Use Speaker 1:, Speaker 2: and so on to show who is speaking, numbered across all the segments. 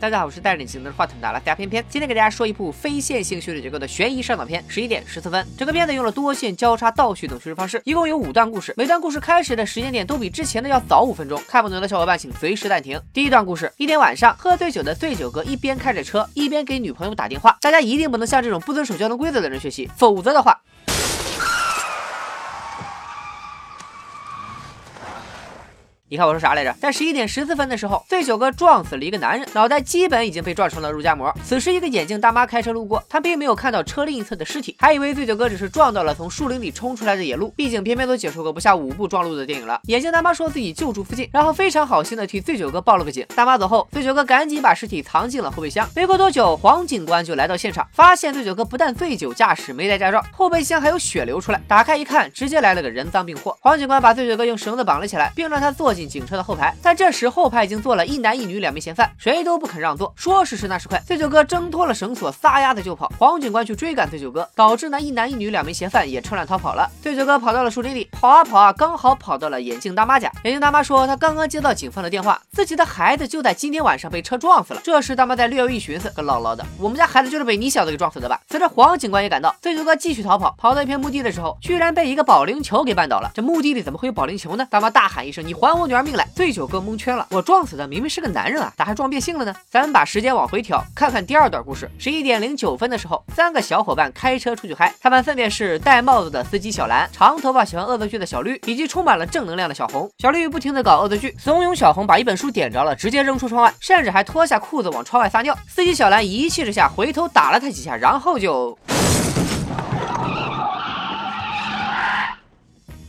Speaker 1: 大家好，我是带着你镜头话筒的拉斯加偏偏，今天给大家说一部非线性叙事结构的悬疑上档片，十一点十四分。整个片子用了多线交叉倒叙等叙事方式，一共有五段故事，每段故事开始的时间点都比之前的要早五分钟。看不懂的小伙伴请随时暂停。第一段故事，一天晚上，喝醉酒的醉酒哥一边开着车，一边给女朋友打电话。大家一定不能向这种不遵守交通规则的人学习，否则的话。你看我说啥来着？在十一点十四分的时候，醉酒哥撞死了一个男人，脑袋基本已经被撞成了肉夹馍。此时，一个眼镜大妈开车路过，她并没有看到车另一侧的尸体，还以为醉酒哥只是撞到了从树林里冲出来的野鹿。毕竟，偏偏都解说过不下五部撞鹿的电影了。眼镜大妈说自己就住附近，然后非常好心的替醉酒哥报了个警。大妈走后，醉酒哥赶紧把尸体藏进了后备箱。没过多久，黄警官就来到现场，发现醉酒哥不但醉酒驾驶，没带驾照，后备箱还有血流出来。打开一看，直接来了个人赃并获。黄警官把醉酒哥用绳子绑了起来，并让他坐进警车的后排。但这时后排已经坐了一男一女两名嫌犯，谁都不肯让座，说时迟那时快，醉酒哥挣脱了绳索，撒丫子就跑。黄警官去追赶醉酒哥，导致那一男一女两名嫌犯也趁乱逃跑了。醉酒哥跑到了树林里，跑啊跑啊，刚好跑到了眼镜大妈家。眼镜大妈说，她刚刚接到警方的电话，自己的孩子就在今天晚上被车撞死了。这时大妈在略有一寻思，个唠唠的，我们家孩子就是被你小子给撞死的吧？随着黄警官也赶到，醉酒哥继续逃跑，跑到一片墓地的时候，居然被一个保龄球给绊倒了。这墓地里怎么会有保龄球呢？大妈大喊一声：“你还我女儿命来！”醉酒哥蒙圈。了，我撞死的明明是个男人啊，咋还撞变性了呢？咱们把时间往回调，看看第二段故事。十一点零九分的时候，三个小伙伴开车出去嗨，他们分别是戴帽子的司机小蓝、长头发喜欢恶作剧的小绿，以及充满了正能量的小红。小绿不停的搞恶作剧，怂恿小红把一本书点着了，直接扔出窗外，甚至还脱下裤子往窗外撒尿。司机小蓝一气之下回头打了他几下，然后就。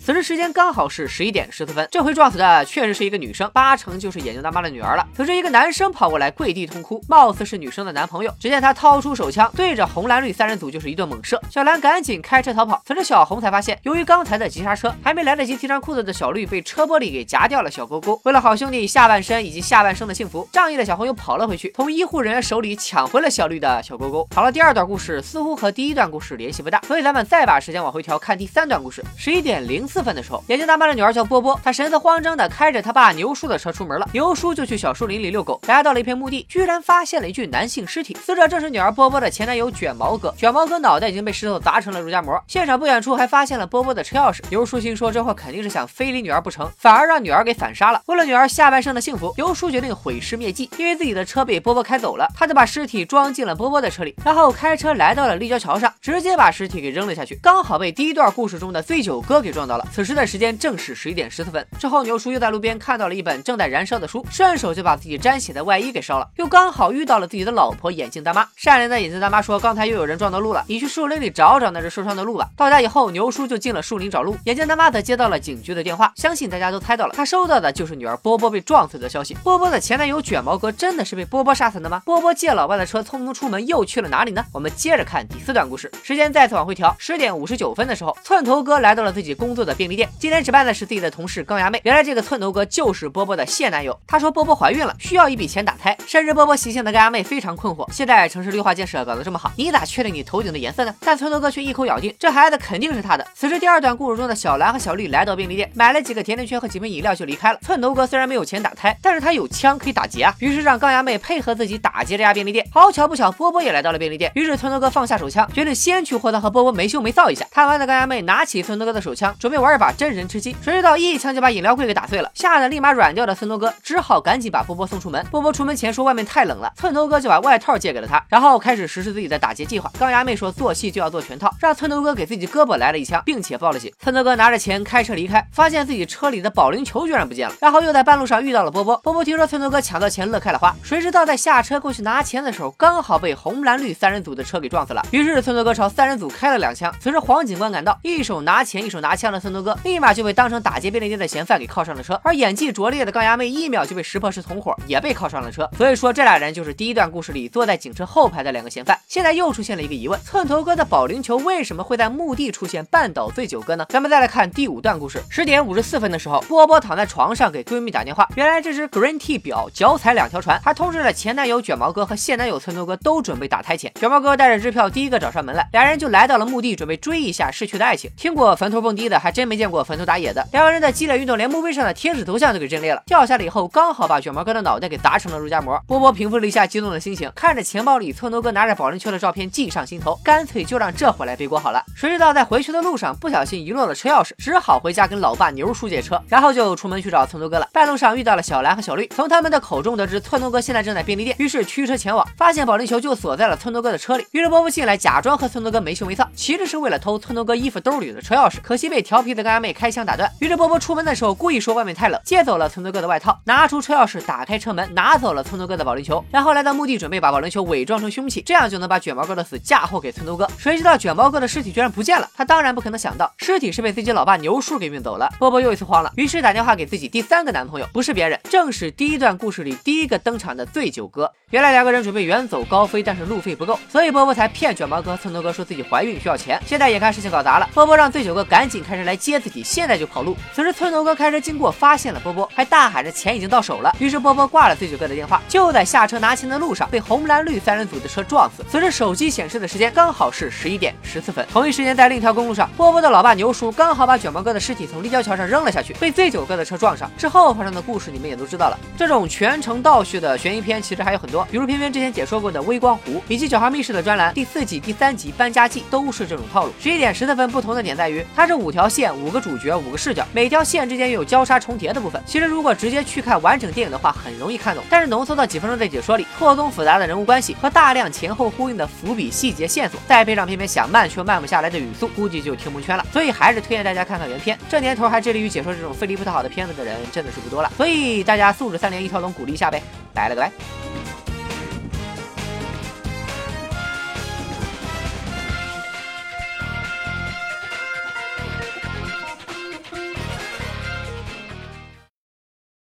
Speaker 1: 此时时间刚好是十一点十四分，这回撞死的确实是一个女生，八成就是眼镜大妈的女儿了。此时一个男生跑过来跪地痛哭，貌似是女生的男朋友。只见他掏出手枪，对着红蓝绿三人组就是一顿猛射。小蓝赶紧开车逃跑。此时小红才发现，由于刚才的急刹车，还没来得及提上裤子的小绿被车玻璃给夹掉了小勾勾。为了好兄弟下半身以及下半生的幸福，仗义的小红又跑了回去，从医护人员手里抢回了小绿的小勾勾。好了，第二段故事似乎和第一段故事联系不大，所以咱们再把时间往回调，看第三段故事。十一点零四。四分的时候，眼镜大妈的女儿叫波波，她神色慌张的开着她爸牛叔的车出门了。牛叔就去小树林里遛狗，来到了一片墓地，居然发现了一具男性尸体，死者正是女儿波波的前男友卷毛哥。卷毛哥脑袋已经被石头砸成了肉夹馍。现场不远处还发现了波波的车钥匙。牛叔心说这货肯定是想非礼女儿不成，反而让女儿给反杀了。为了女儿下半生的幸福，牛叔决定毁尸灭迹。因为自己的车被波波开走了，他就把尸体装进了波波的车里，然后开车来到了立交桥上，直接把尸体给扔了下去，刚好被第一段故事中的醉酒哥给撞到了。此时的时间正是十一点十四分。之后，牛叔又在路边看到了一本正在燃烧的书，顺手就把自己沾血的外衣给烧了。又刚好遇到了自己的老婆眼镜大妈。善良的眼镜大妈说：“刚才又有人撞到路了，你去树林里找找那只受伤的鹿吧。”到家以后，牛叔就进了树林找鹿。眼镜大妈则接到了警局的电话，相信大家都猜到了，她收到的就是女儿波波被撞死的消息。波波的前男友卷毛哥真的是被波波杀死的吗？波波借老爸的车匆匆出门，又去了哪里呢？我们接着看第四段故事。时间再次往回调，十点五十九分的时候，寸头哥来到了自己工作的便利店。今天值班。的是自己的同事钢牙妹，原来这个寸头哥就是波波的现男友。他说波波怀孕了，需要一笔钱打胎。深知波波习性的钢牙妹非常困惑，现在城市绿化建设搞得这么好，你咋确定你头顶的颜色呢？但寸头哥却一口咬定这孩子肯定是他的。此时第二段故事中的小蓝和小绿来到便利店，买了几个甜甜圈和几瓶饮料就离开了。寸头哥虽然没有钱打胎，但是他有枪可以打劫啊，于是让钢牙妹配合自己打劫这家便利店。好巧不巧，波波也来到了便利店，于是寸头哥放下手枪，决定先去货仓和波波没羞没臊一下。贪玩的钢牙妹拿起寸头哥的手枪，准备玩一把真人吃鸡。谁知道一枪就把饮料柜给打碎了，吓得立马软掉的寸头哥只好赶紧把波波送出门。波波出门前说外面太冷了，寸头哥就把外套借给了他，然后开始实施自己的打劫计划。钢牙妹说做戏就要做全套，让寸头哥给自己胳膊来了一枪，并且报了警。寸头哥拿着钱开车离开，发现自己车里的保龄球居然不见了，然后又在半路上遇到了波波。波波听说寸头哥抢到钱，乐开了花。谁知道在下车过去拿钱的时候，刚好被红蓝绿三人组的车给撞死了。于是寸头哥朝三人组开了两枪。随着黄警官赶到，一手拿钱一手拿枪的寸寸头哥立马就被当成打劫便利店。的嫌犯给铐上了车，而演技拙劣的钢牙妹一秒就被识破是同伙，也被铐上了车。所以说这俩人就是第一段故事里坐在警车后排的两个嫌犯。现在又出现了一个疑问：寸头哥的保龄球为什么会在墓地出现，绊倒醉酒哥呢？咱们再来看第五段故事。十点五十四分的时候，波波躺在床上给闺蜜打电话，原来这只 Green Tea 表脚踩两条船，还通知了前男友卷毛哥和现男友寸头哥都准备打胎前。卷毛哥带着支票第一个找上门来，俩人就来到了墓地，准备追一下逝去的爱情。听过坟头蹦迪的还真没见过坟头打野的。两个人的激烈运动，连墓碑上的贴纸头像都给震裂了。掉下来以后，刚好把卷毛哥的脑袋给砸成了肉夹馍。波波平复了一下激动的心情，看着钱包里寸头哥拿着保龄球的照片，计上心头，干脆就让这回来背锅好了。谁知道在回去的路上不小心遗落了车钥匙，只好回家跟老爸牛叔借车，然后就出门去找寸头哥了。半路上遇到了小蓝和小绿，从他们的口中得知寸头哥现在正在便利店，于是驱车前往，发现保龄球就锁在了寸头哥的车里。于是波波进来，假装和寸头哥没羞没臊，其实是为了偷寸头哥衣服兜里的车钥匙，可惜被调皮的干妹开枪打断。于是波波出门的时候故意说外面太冷，借走了村头哥的外套，拿出车钥匙打开车门，拿走了村头哥的保龄球，然后来到墓地准备把保龄球伪装成凶器，这样就能把卷毛哥的死嫁祸给村头哥。谁知道卷毛哥的尸体居然不见了，他当然不可能想到尸体是被自己老爸牛叔给运走了。波波又一次慌了，于是打电话给自己第三个男朋友，不是别人，正是第一段故事里第一个登场的醉酒哥。原来两个人准备远走高飞，但是路费不够，所以波波才骗卷毛哥、村头哥说自己怀孕需要钱。现在眼看事情搞砸了，波波让醉酒哥赶紧开车来接自己，现在就跑路。此时村头哥开车经过，发现了波波，还大喊着钱已经到手了。于是波波挂了醉酒哥的电话，就在下车拿钱的路上被红蓝绿三人组的车撞死。此时手机显示的时间刚好是十一点十四分。同一时间，在另一条公路上，波波的老爸牛叔刚好把卷毛哥的尸体从立交桥上扔了下去，被醉酒哥的车撞上。之后发生的故事你们也都知道了。这种全程倒叙的悬疑片其实还有很多，比如偏偏之前解说过的《微光湖》，以及《九号密室》的专栏第四季第三集《搬家记》都是这种套路。十一点十四分不同的点在于，它是五条线、五个主角、五个视角，每条线之间又有交叉重叠的部分。其实如果直接去看完整电影的话，很容易看懂。但是浓缩到几分钟的解说里，错综复杂的人物关系和大量前后呼应的伏笔细节线索，再配上偏偏想慢却慢不下来的语速，估计就听蒙圈了。所以还是推荐大家看看原片。这年头还致力于解说这种费力不讨好的片子的人真的是不多了。所以大家素质三连一条龙，鼓励一下呗。拜了个拜。